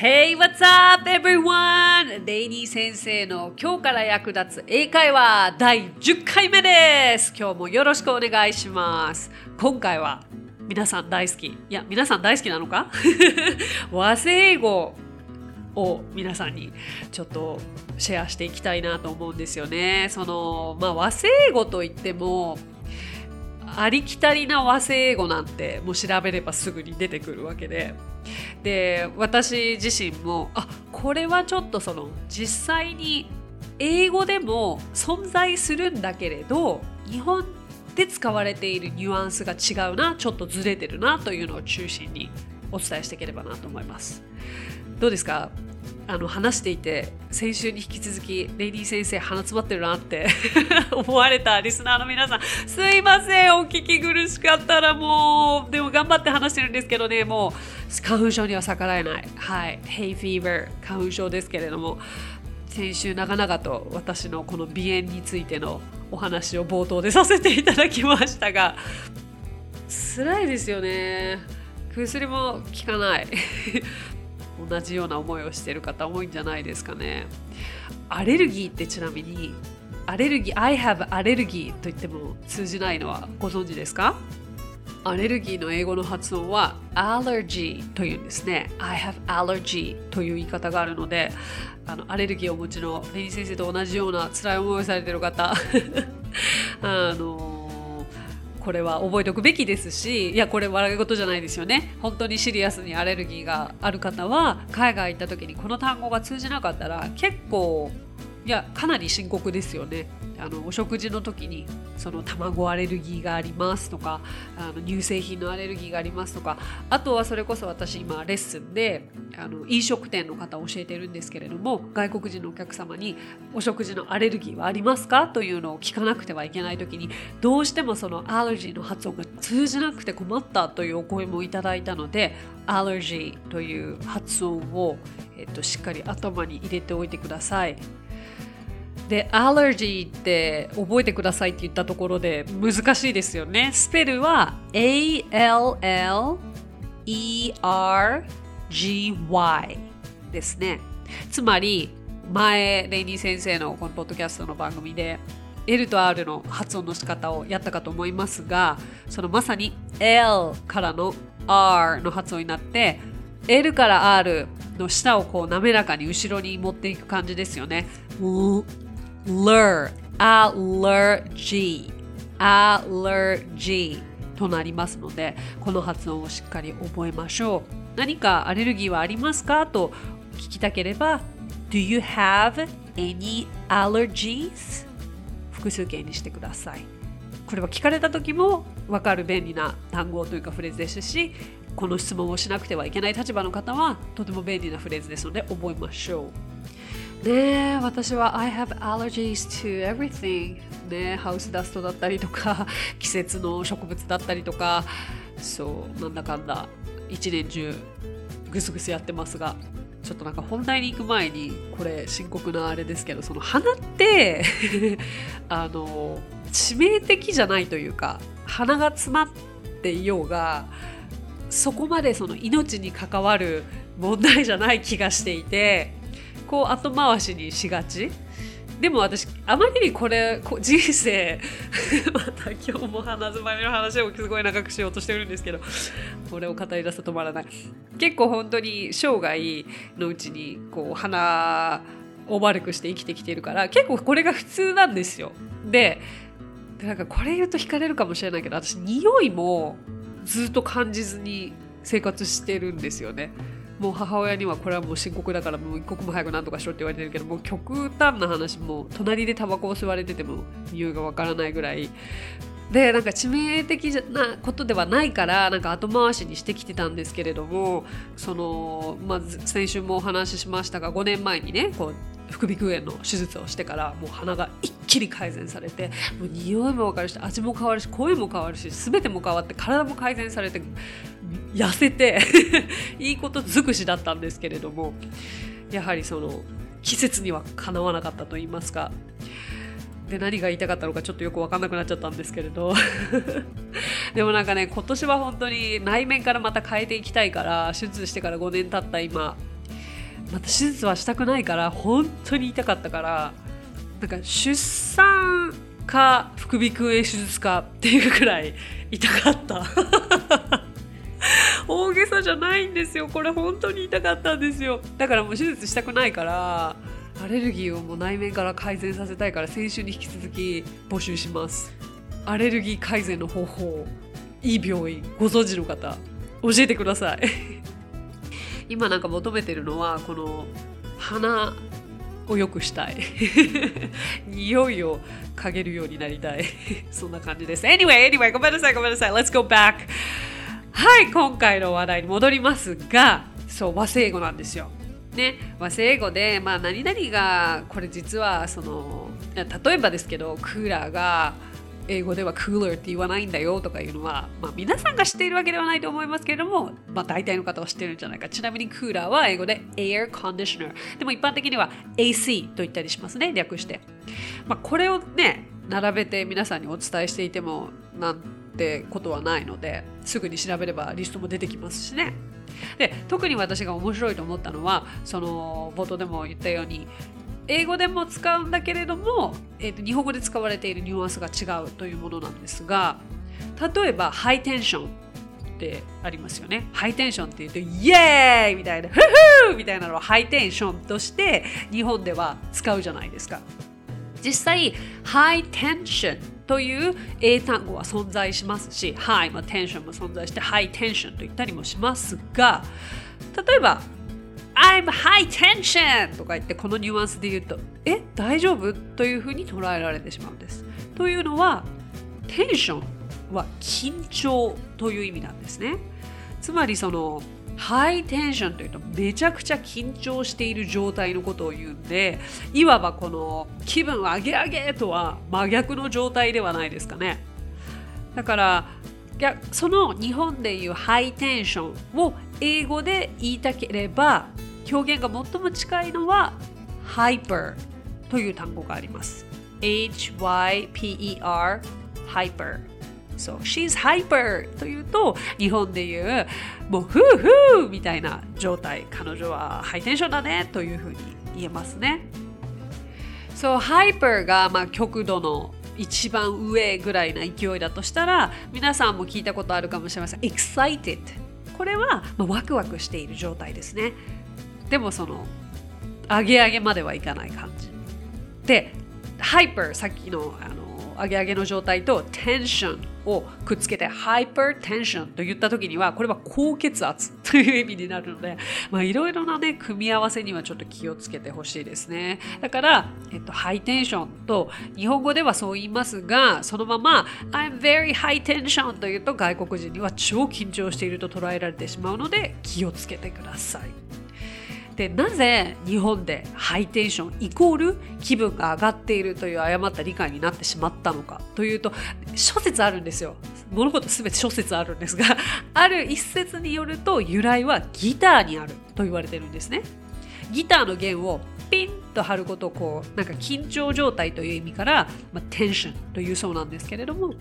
Hey, what's up, everyone? レイニー先生の今日から役立つ英会話第10回目です。今日もよろしくお願いします。今回は皆さん大好き。いや、皆さん大好きなのか？和製英語を皆さんにちょっとシェアしていきたいなと思うんですよね。その、まあ、和製英語といっても、ありきたりな和製英語なんてもう調べればすぐに出てくるわけでで私自身もあこれはちょっとその実際に英語でも存在するんだけれど日本で使われているニュアンスが違うなちょっとずれてるなというのを中心にお伝えしていければなと思います。どうですか？あの話していて先週に引き続きレイディー先生鼻詰まってるなって 思われたリスナーの皆さんすいませんお聞き苦しかったらもうでも頑張って話してるんですけどねもう花粉症には逆らえない。はい。Hay fever 花粉症ですけれども先週長々と私のこの鼻炎についてのお話を冒頭でさせていただきましたが辛いですよね。薬も効かない同じような思いをしている方多いんじゃないですかね。アレルギーってちなみにアレルギー I have アレルギーと言っても通じないのはご存知ですか？アレルギーの英語の発音は allergy というんですね。I have allergy という言い方があるので、あのアレルギーをお持ちのレニー先生と同じような辛い思いをされている方、あのこれは覚えておくべきですしいやこれ笑い事じゃないですよね。本当にシリアスにアレルギーがある方は海外行った時にこの単語が通じなかったら結構いやかなり深刻ですよね。あのお食事の時にその卵アレルギーがありますとかあの乳製品のアレルギーがありますとかあとはそれこそ私今レッスンであの飲食店の方を教えてるんですけれども外国人のお客様にお食事のアレルギーはありますかというのを聞かなくてはいけない時にどうしてもそのアレルギーの発音が通じなくて困ったというお声もいただいたのでアレルギーという発音を、えっと、しっかり頭に入れておいてください。で、アレルギーって覚えてくださいって言ったところで難しいですよね。スペルは A-L-L-E-R-G-Y ですね。つまり、前、レイニー先生のこのポッドキャストの番組で L と R の発音の仕方をやったかと思いますが、そのまさに L からの R の発音になって、L から R の下をこう滑らかに後ろに持っていく感じですよね。Lur allergy allergy となりますのでこの発音をしっかり覚えましょう。何かアレルギーはありますか？と聞きたければ Do you have any allergies? 複数形にしてください。これは聞かれた時も分かる便利な単語というかフレーズですしこの質問をしなくてはいけない立場の方はとても便利なフレーズですので覚えましょう。ね私は I have allergies to everything. ねハウスダストだったりとか 季節の植物だったりとか。そうなんだかんだ一年中ぐすぐすやってますがちょっとなんか本題に行く前にこれ深刻なあれですけどその鼻って あの致命的じゃないというか鼻が詰まっていようがそこまでその命に関わる問題じゃない気がしていてこう後回しにしがち？でも私あまりにこれ人生 また今日も鼻づまみの話をすごい長くしようとしてるんですけどこれを語り出すと止まらない。結構本当に生涯のうちにこう鼻を悪くして生きてきてるから結構これが普通なんですよ。でなんかこれ言うと惹かれるかもしれないけど私匂いもずっと感じずに生活してるんですよね。もう母親にはこれはもう深刻だからもう一刻も早く何とかしろって言われてるけどもう極端な話も隣でタバコを吸われてても匂いがわからないぐらい。でなんか致命的なことではないからなんか後回しにしてきてたんですけれどもその、まあ、先週もお話ししましたが5年前にねこう副鼻腔炎の手術をしてからもう鼻が一気に改善されてもう匂いも分かるし味も変わるし声も変わるし全ても変わって体も改善されて痩せて いいこと尽くしだったんですけれどもやはりその季節にはかなわなかったと言いますか。で何が言いたかったのかちょっとよく分かんなくなっちゃったんですけれど。でもなんかね今年は本当に内面からまた変えていきたいから手術してから5年経った今また手術はしたくないから本当に痛かったからなんか出産か副鼻腔炎手術かっていうくらい 痛かった。大げさじゃないんですよ。これ本当に痛かったんですよ。だからもう手術したくないからアレルギーをもう内面から改善させたいから先週に引き続き募集します。アレルギー改善の方法いい病院ご存知の方教えてください。今なんか求めてるのはこの鼻を良くしたい。匂いを嗅げるようになりたい。そんな感じです。Anyway, anyway ごめんなさいごめんなさい。Let's go back. はい今回の話題に戻りますがそう和製語なんですよ。ね、和製英語で、まあ、何々がこれ実はその例えばですけどクーラーが英語ではクーラーって言わないんだよとかいうのは、まあ、皆さんが知っているわけではないと思いますけれども、まあ、大体の方は知ってるんじゃないか。ちなみにクーラーは英語で air conditioner でも一般的には AC と言ったりしますね。略して、まあ、これをね並べて皆さんにお伝えしていてもなんてことはないのですぐに調べればリストも出てきますしね。で特に私が面白いと思ったのはその冒頭でも言ったように英語でも使うんだけれども、えー、と日本語で使われているニュアンスが違うというものなんですが例えばハイテンションってありますよね。ハイテンションって言うとイエーイみたいなフフー!みたいなのをハイテンションとして日本では使うじゃないですか。実際ハイテンションという英単語は存在しますし、はい、まあ、テンションも存在して、ハイテンションと言ったりもしますが、例えば、I'm high tension! とか言ってこのニュアンスで言うと、え、大丈夫？というふうに捉えられてしまうんです。というのは、テンションは緊張という意味なんですね。つまりそのハイテンションというとめちゃくちゃ緊張している状態のことを言うんでいわばこの気分上げ上げとは真逆の状態ではないですかねだからやその日本でいうハイテンションを英語で言いたければ表現が最も近いのは hyper という単語があります。H-Y-P-E-R hyper そう She's hyper というと日本でいうもうフーフーみたいな状態。彼女はハイテンションだねというふうに言えますね。そうハイパーがまあ極度の一番上ぐらいな勢いだとしたら皆さんも聞いたことあるかもしれません。Excited これはまあワクワクしている状態ですね。でもその上げ上げまではいかない感じ。でハイパーさっきのあの上げ上げの状態とテンションをくっつけてハイパーテンションと言った時にはこれは高血圧という意味になるのでいろいろなね組み合わせにはちょっと気をつけてほしいですね。だから、えっと、ハイテンションと日本語ではそう言いますがそのまま I'm very high tension というと外国人には超緊張していると捉えられてしまうので気をつけてください。でなぜ日本でハイテンションイコール気分が上がっているという誤った理解になってしまったのかというと諸説あるんですよ。物事全て諸説あるんですが ある一説によると由来はギターにあると言われてるんですね。ギターの弦をピンと張ることをこうなんか緊張状態という意味から、まあ、テンションというそうなんですけれども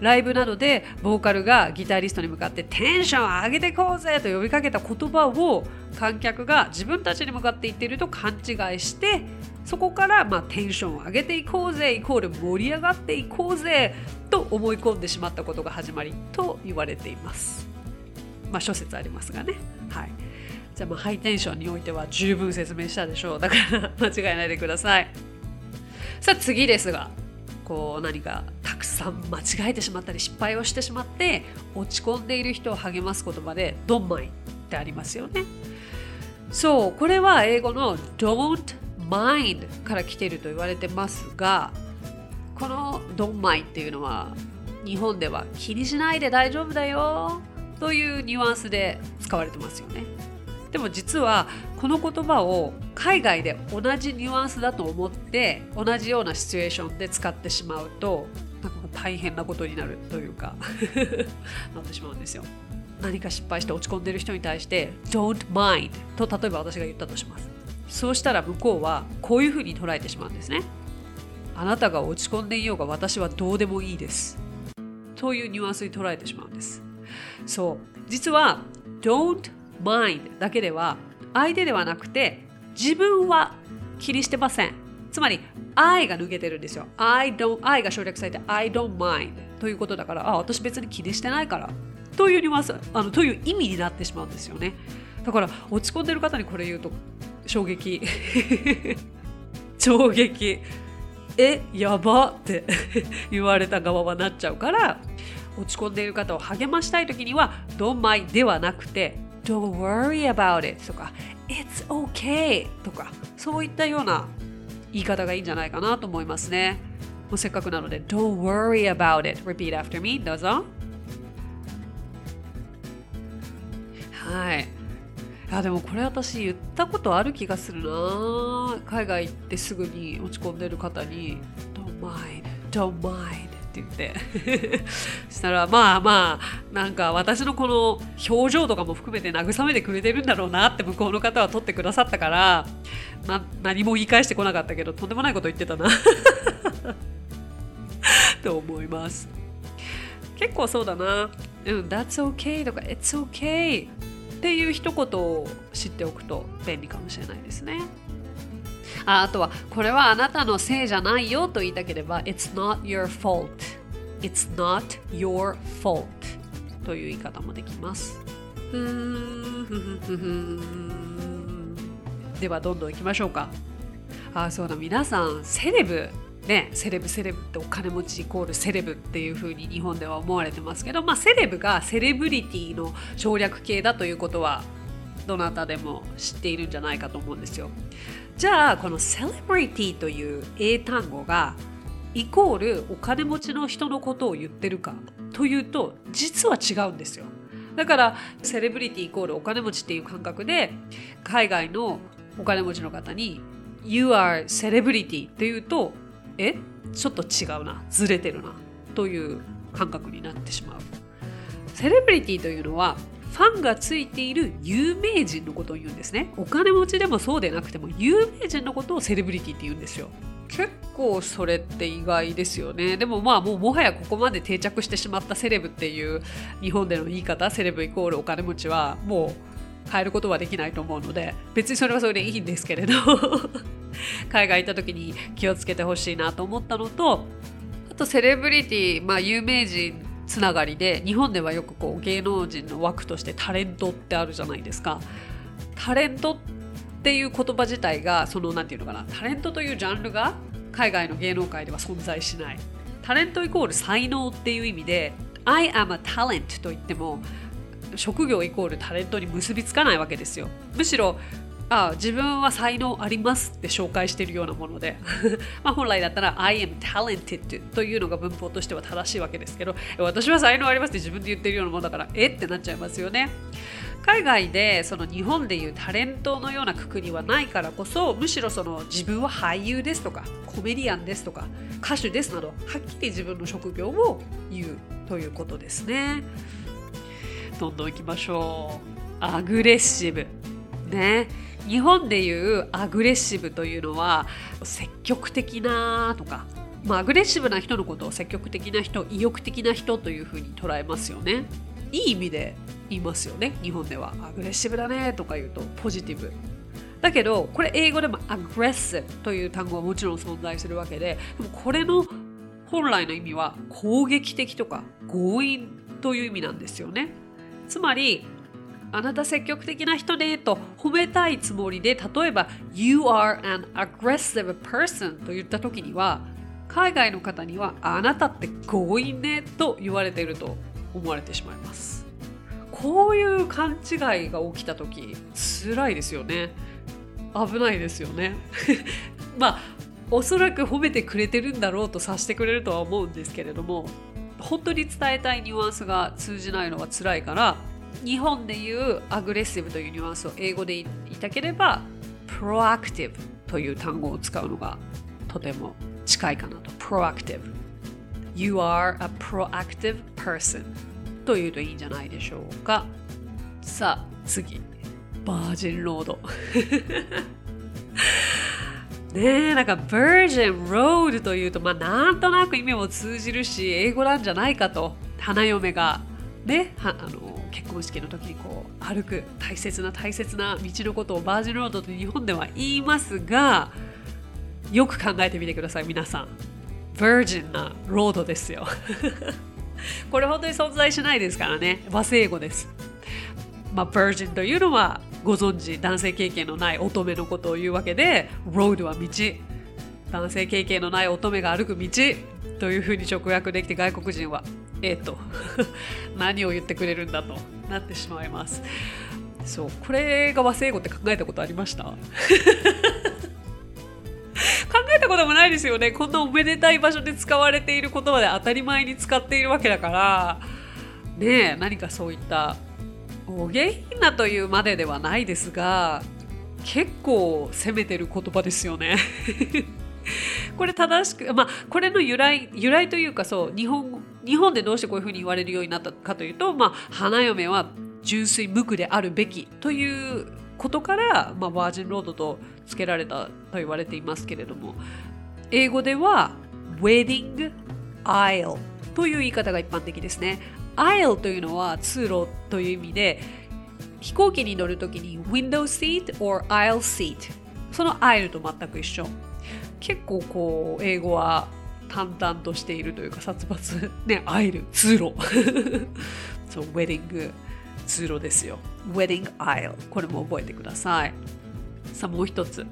ライブなどでボーカルがギタリストに向かってテンション上げていこうぜと呼びかけた言葉を観客が自分たちに向かって言っていると勘違いしてそこからまあテンションを上げていこうぜイコール盛り上がっていこうぜと思い込んでしまったことが始まりと言われています。まあ諸説ありますがね。はい。じゃあまあハイテンションにおいては十分説明したでしょう。だから間違えないでください。さあ次ですがこう何かたくさん間違えてしまったり失敗をしてしまって落ち込んでいる人を励ます言葉で「ドンマイ」ってありますよね。そうこれは英語の「don't mind」から来ていると言われてますがこの「ドンマイ」っていうのは日本では気にしないで大丈夫だよというニュアンスで使われてますよね。でも実はこの言葉を海外で同じニュアンスだと思って同じようなシチュエーションで使ってしまうとなんか大変なことになるというか なってしまうんですよ。何か失敗して落ち込んでる人に対して「don't mind」と例えば私が言ったとします。そうしたら向こうはこういうふうに捉えてしまうんですね。あなたが落ち込んでいようが私はどうでもいいです。というニュアンスに捉えてしまうんです。そう。実は don't mind だけでは相手ではなくて自分は気にしてません。つまり I が抜けてるんですよ。I don't I が省略されて I don't mind ということだからあ私別に気にしてないからというニュアンスあのという意味になってしまうんですよね。だから落ち込んでる方にこれ言うと衝撃。衝撃。えやばって 言われた側はなっちゃうから落ち込んでいる方を励ましたい時には Don't mind ではなくて Don't worry about it とか It's okay とかそういったような言い方がいいんじゃないかなと思いますね。もうせっかくなので Don't worry about it. Repeat after me. どうぞ。はい。あでもこれ私言ったことある気がするな。海外行ってすぐに落ち込んでる方に Don't mind, don't mind. って言って。したらまあまあなんか私のこの表情とかも含めて慰めてくれてるんだろうなって向こうの方は取ってくださったからな何も言い返してこなかったけどとんでもないこと言ってたな。と思います。結構そうだな「うん That's okay」とか「It's okay」っていう一言を知っておくと便利かもしれないですね。ああとはこれはあなたのせいじゃないよと言いたければ It's not your fault It's not your fault という言い方もできます。ではどんどんいきましょうか。あそうだ皆さんセレブね、セレブセレブってお金持ちイコールセレブっていう風に日本では思われてますけど、まあ、セレブがセレブリティの省略形だということはどなたでも知っているんじゃないかと思うんですよ。じゃあこのセレブリティという英単語がイコールお金持ちの人のことを言ってるかというと実は違うんですよ。だからセレブリティイコールお金持ちっていう感覚で海外のお金持ちの方に You are celebrity っていうとえちょっと違うなずれてるなという感覚になってしまう。セレブリティというのはファンがついている有名人のことを言うんですね。お金持ちでもそうでなくても有名人のことをセレブリティって言うんですよ。結構それって意外ですよね。でもまあもうもはやここまで定着してしまったセレブっていう日本での言い方セレブイコールお金持ちはもう変えることはできないと思うので別にそれはそれでいいんですけれど。海外行った時に気をつけてほしいなと思ったのとあとセレブリティ、まあ、有名人つながりで日本ではよくこう芸能人の枠としてタレントってあるじゃないですか。タレントっていう言葉自体がその何て言うのかなタレントというジャンルが海外の芸能界では存在しない。タレントイコール才能っていう意味で I am a talent と言っても職業イコールタレントに結びつかないわけですよ。むしろあ自分は才能ありますって紹介しているようなもので。ま本来だったら I am talented というのが文法としては正しいわけですけど私は才能ありますって自分で言ってるようなものだからえ？ってなっちゃいますよね。海外でその日本でいうタレントのようなくくりはないからこそむしろその自分は俳優ですとかコメディアンですとか歌手ですなどはっきり自分の職業を言うということですね。どんどんいきましょう。アグレッシブ。ね。日本でいうアグレッシブというのは積極的なとか、まあ、アグレッシブな人のことを積極的な人意欲的な人というふうに捉えますよね。いい意味で言いますよね日本では。アグレッシブだねとか言うとポジティブ。だけどこれ英語でもアグレッシブという単語はもちろん存在するわけででもこれの本来の意味は攻撃的とか強引という意味なんですよね。つまりあなた積極的な人ねと褒めたいつもりで例えば You are an aggressive person と言った時には海外の方にはあなたって強引ねと言われていると思われてしまいます。こういう勘違いが起きた時辛いですよね。危ないですよね。まあおそらく褒めてくれてるんだろうと察してくれるとは思うんですけれども本当に伝えたいニュアンスが通じないのは辛いから日本でいうアグレッシブというニュアンスを英語で言いたければ proactive という単語を使うのがとても近いかなと。proactive. You are a proactive person というといいんじゃないでしょうか。さあ次。バージンロード。ねえなんか Virgin Road というとまあなんとなく意味も通じるし英語なんじゃないかと。花嫁が。ねあの結婚式の時にこう歩く大切な大切な道のことをバージンロードと日本では言いますがよく考えてみてください皆さん。Virgin なロードですよ。これ本当に存在しないですからね。和製英語です。まあ Virgin というのはご存知男性経験のない乙女のことを言うわけで Road は道。男性経験のない乙女が歩く道。というふうに直訳できて外国人はえっ、ー、と何を言ってくれるんだとなってしまいます。そうこれが和製英語って考えたことありました？考えたこともないですよね。こんなおめでたい場所で使われている言葉で当たり前に使っているわけだから。ねえ何かそういったお下品なというまでではないですが結構攻めてる言葉ですよね。これ正しくまあこれの由来由来というかそう日本日本でどうしてこういうふうに言われるようになったかというと、まあ、花嫁は純粋無垢であるべきということから、まあ、バージンロードと付けられたと言われていますけれども英語では Wedding Aisle という言い方が一般的ですね。Aisle というのは通路という意味で飛行機に乗るときに Window Seat or Aisle Seat その Aisle と全く一緒。結構こう英語は淡々としているというか殺伐。ねアイル通路。そうウェディング通路ですよ。ウェディングアイルこれも覚えてください。さあもう一つ。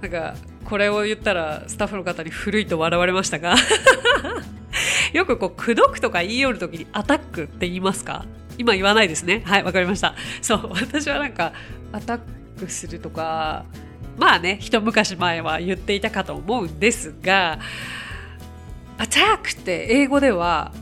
なんかこれを言ったらスタッフの方に古いと笑われましたが。よくこう口説くとか言い寄るときにアタックって言いますか？今言わないですね。はいわかりました。そう私はなんかアタックするとかまあね一昔前は言っていたかと思うんですがアタックって英語では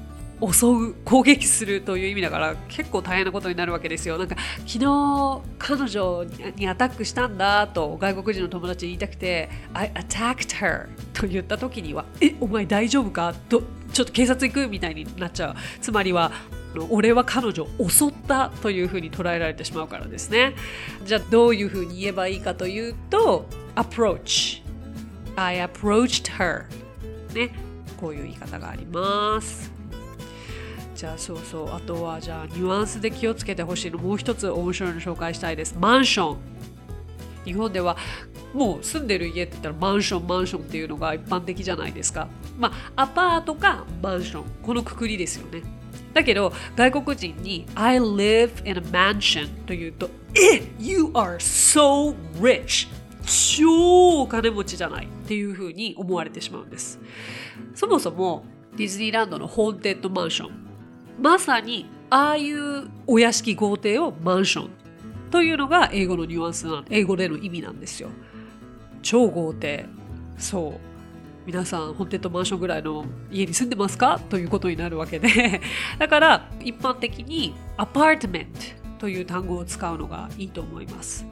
襲う攻撃するという意味だから結構大変なことになるわけですよ。なんか昨日彼女にアタックしたんだと外国人の友達に言いたくて I attacked her と言った時にはえお前大丈夫かとちょっと警察行くみたいになっちゃう。つまりは俺は彼女を襲ったというふうに捉えられてしまうからですね。じゃあどういうふうに言えばいいかというと approach. I approached her. ね。こういう言い方があります。じゃあそうそう。あとはじゃあニュアンスで気をつけてほしいの。もう一つ面白いの紹介したいです。マンション。日本ではもう住んでる家って言ったらマンションマンションっていうのが一般的じゃないですか。まあアパートかマンション。このくくりですよね。だけど外国人に I live in a mansion というとえ You are so rich 超お金持ちじゃないっていうふうに思われてしまうんです。そもそもディズニーランドのホーンテッドマンション。まさにああいうお屋敷豪邸をマンション。というのが英語のニュアンスな英語での意味なんですよ。超豪邸。そう。皆さんホンテッドマンションぐらいの家に住んでますか？ということになるわけで。だから一般的にアパートメントという単語を使うのがいいと思います。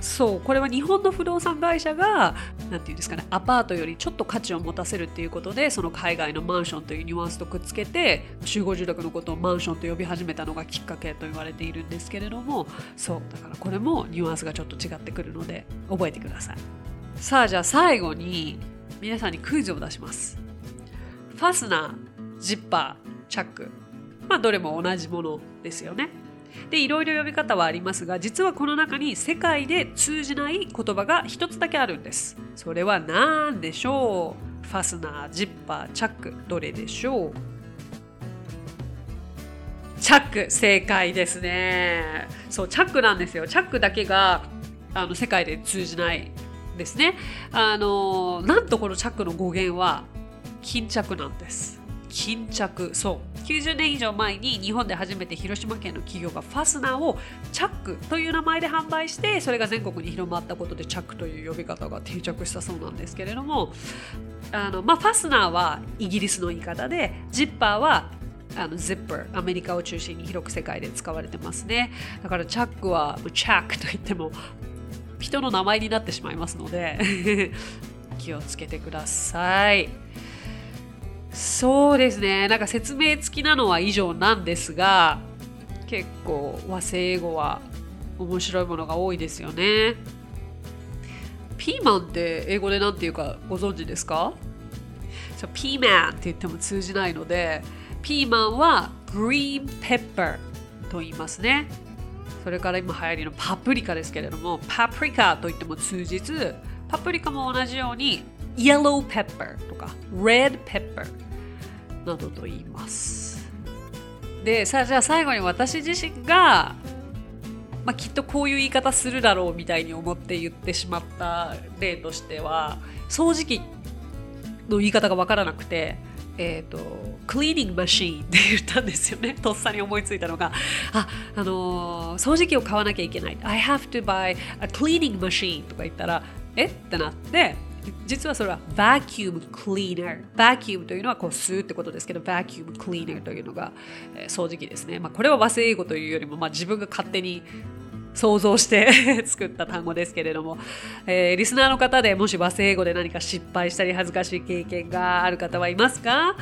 そうこれは日本の不動産会社が何て言うんですかねアパートよりちょっと価値を持たせるっていうことでその海外のマンションというニュアンスとくっつけて集合住宅のことをマンションと呼び始めたのがきっかけと言われているんですけれども。そうだからこれもニュアンスがちょっと違ってくるので覚えてください。さあじゃあ最後に皆さんにクイズを出します。ファスナージッパーチャック。まあどれも同じものですよね。でいろいろ呼び方はありますが実はこの中に世界で通じない言葉が一つだけあるんです。それは何でしょう？ファスナージッパーチャック。どれでしょう？チャック正解ですね。そうチャックなんですよ。チャックだけがあの世界で通じないですね。あのなんとこのチャックの語源は巾着なんです。巾着そう。90年以上前に日本で初めて広島県の企業がファスナーをチャックという名前で販売してそれが全国に広まったことでチャックという呼び方が定着したそうなんですけれどもあの、まあ、ファスナーはイギリスの言い方でジッパーはあの Zip アメリカを中心に広く世界で使われてますね。だからチャックはチャックといっても人の名前になってしまいますので 気をつけてください。そうですね。なんか説明付きなのは以上なんですが結構和製英語は面白いものが多いですよね。ピーマンって英語で何て言うかご存知ですか？そうピーマンって言っても通じないのでピーマンはグリーンペッパーと言いますね。それから今流行りのパプリカですけれどもパプリカと言っても通じずパプリカも同じように yellow pepper とか red pepper などと言います。でさあじゃあ最後に私自身がまあ、きっとこういう言い方するだろうみたいに思って言ってしまった例としては掃除機の言い方が分からなくてえっ、ー、と、クリーニングマシーンって言ったんですよね。とっさに思いついたのが、あ、あのー、掃除機を買わなきゃいけない。I have to buy a cleaning machine とか言ったら、え？ってなって、実はそれは vacuum cleaner。vacuum というのはこう吸うってことですけど、vacuum cleaner というのが、えー、掃除機ですね。まあ、これは和製英語というよりも、まあ、自分が勝手に想像して 作った単語ですけれども、えー、リスナーの方でもし和製英語で何か失敗したり恥ずかしい経験がある方はいますか、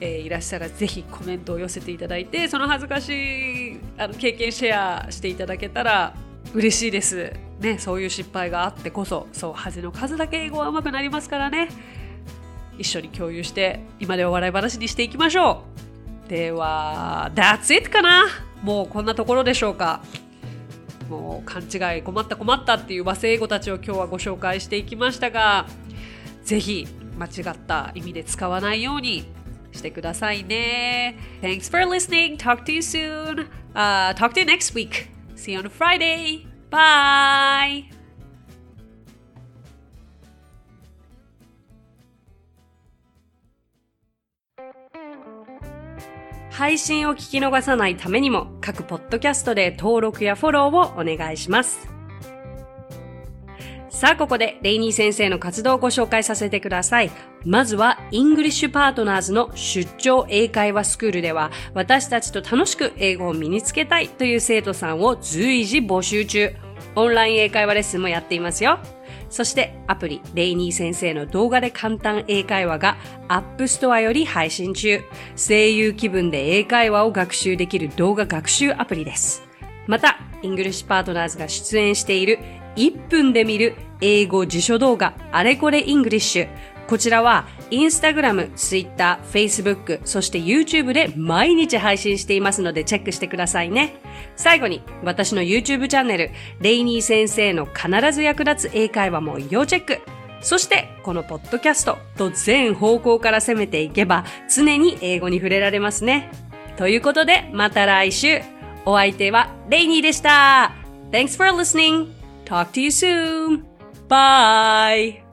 えー、いらっしゃらぜひコメントを寄せていただいてその恥ずかしいあの経験シェアしていただけたら嬉しいです。ね、そういう失敗があってこそそう恥の数だけ英語は上手くなりますからね。一緒に共有して今では笑い話にしていきましょう。では That's it かな。もうこんなところでしょうか。もう勘違い困った困ったっていう和製英語たちを今日はご紹介していきましたがぜひ間違った意味で使わないようにしてくださいね Thanks for listening talk to you soon、uh, talk to you next week see you on Friday bye 配信を聞き逃さないためにも各ポッドキャストで登録やフォローをお願いします。さあ、ここでレイニー先生の活動をご紹介させてください。まずは、 English Partners の出張英会話スクールでは、私たちと楽しく英語を身につけたいという生徒さんを随時募集中。オンライン英会話レッスンもやっていますよ。そしてアプリレイニー先生の動画で簡単英会話が App Store より配信中。声優気分で英会話を学習できる動画学習アプリです。また、 English Partners が出演している1分で見る英語辞書動画あれこれ English。こちらはインスタグラム、ツイッター、フェイスブック、そして YouTube で毎日配信していますのでチェックしてくださいね。最後に私の YouTube チャンネル、レイニー先生の必ず役立つ英会話も要チェック。そしてこのポッドキャストと全方向から攻めていけば常に英語に触れられますね。ということでまた来週。お相手はレイニーでした。Thanks for listening. Talk to you soon. Bye.